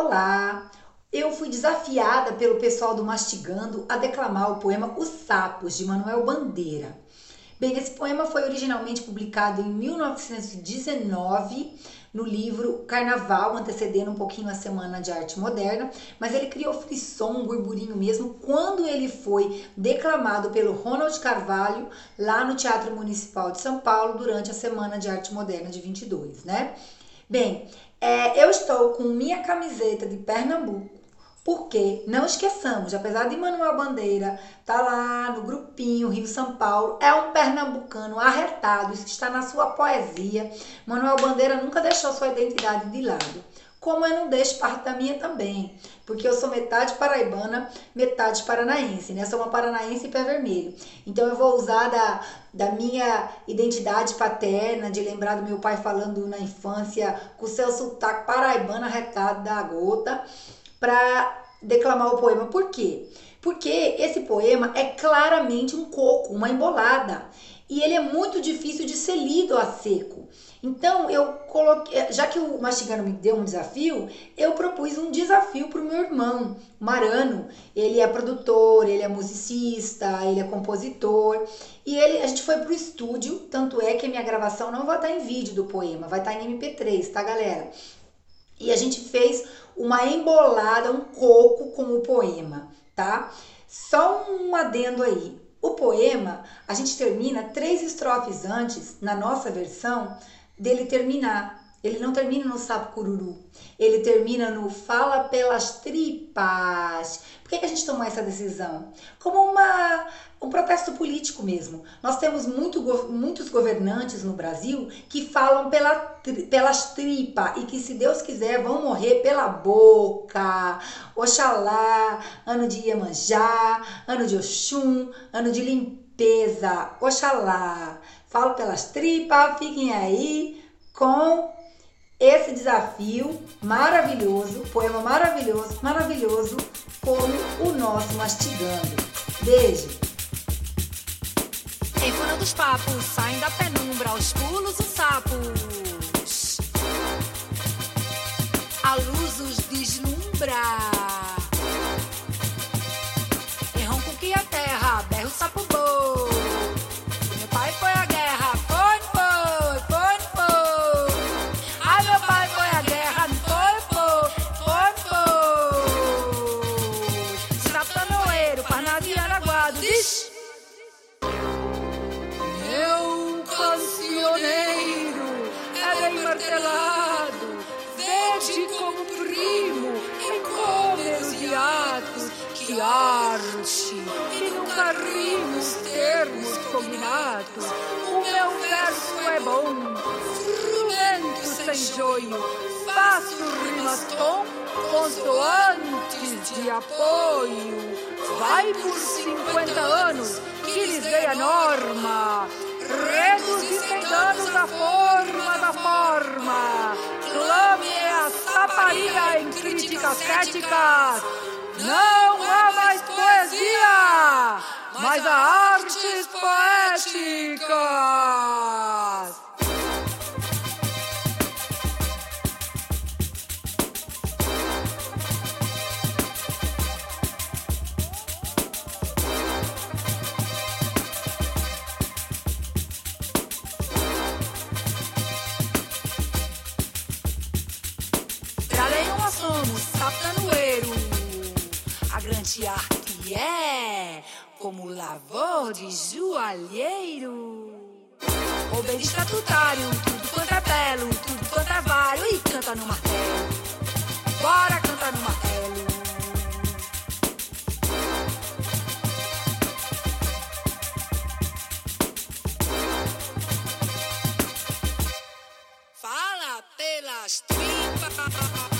Olá! Eu fui desafiada pelo pessoal do Mastigando a declamar o poema Os Sapos, de Manuel Bandeira. Bem, esse poema foi originalmente publicado em 1919 no livro Carnaval, antecedendo um pouquinho a Semana de Arte Moderna, mas ele criou frisson, um burburinho mesmo, quando ele foi declamado pelo Ronald Carvalho lá no Teatro Municipal de São Paulo durante a Semana de Arte Moderna de 22, né? Bem, é, eu estou com minha camiseta de Pernambuco, porque não esqueçamos, apesar de Manuel Bandeira tá lá no grupinho Rio São Paulo, é um pernambucano arretado, isso está na sua poesia. Manuel Bandeira nunca deixou sua identidade de lado. Como eu não deixo parte da minha também, porque eu sou metade paraibana, metade paranaense, né? Sou uma paranaense pé vermelho. Então eu vou usar da, da minha identidade paterna, de lembrar do meu pai falando na infância com o seu sotaque paraibano arretado da gota para declamar o poema. Por quê? Porque esse poema é claramente um coco, uma embolada. E ele é muito difícil de ser lido a seco. Então, eu coloquei, já que o Mastigano me deu um desafio, eu propus um desafio para o meu irmão, Marano. Ele é produtor, ele é musicista, ele é compositor. E ele, a gente foi para o estúdio, tanto é que a minha gravação não vai estar em vídeo do poema, vai estar em MP3, tá, galera? E a gente fez uma embolada, um coco com o poema, tá? Só um adendo aí. O poema, a gente termina três estrofes antes, na nossa versão, dele terminar. Ele não termina no sapo cururu. Ele termina no fala pelas tripas. Por que, que a gente tomou essa decisão? Como uma, um protesto político mesmo. Nós temos muito, muitos governantes no Brasil que falam pela, pelas tripas e que, se Deus quiser, vão morrer pela boca. Oxalá, ano de Iemanjá, ano de Oxum, ano de limpeza. Oxalá. Falo pelas tripas, fiquem aí com esse desafio maravilhoso, poema maravilhoso, maravilhoso, como o nosso mastigando. Beijo! Em dos papos, saem da penumbra, aos pulos os sapos. A luz os deslumbra. Que arte, e nunca rimo os termos combinados. O meu verso é bom, frumento sem joio, faço rimas com consoantes de apoio. Vai por 50 anos que lhes dei a norma. Reduzir sem danos a forma da forma. Clame a saparia em críticas céticas. Não há mais poesia, mas há artes poéticas. Pra nenhuma somos sapanoeiro. A grande arte é como lavor de joalheiro. O bem estatutário, tudo quanto é belo, tudo quanto é vale. E canta no martelo. Bora cantar no martelo. Fala pelas tripas.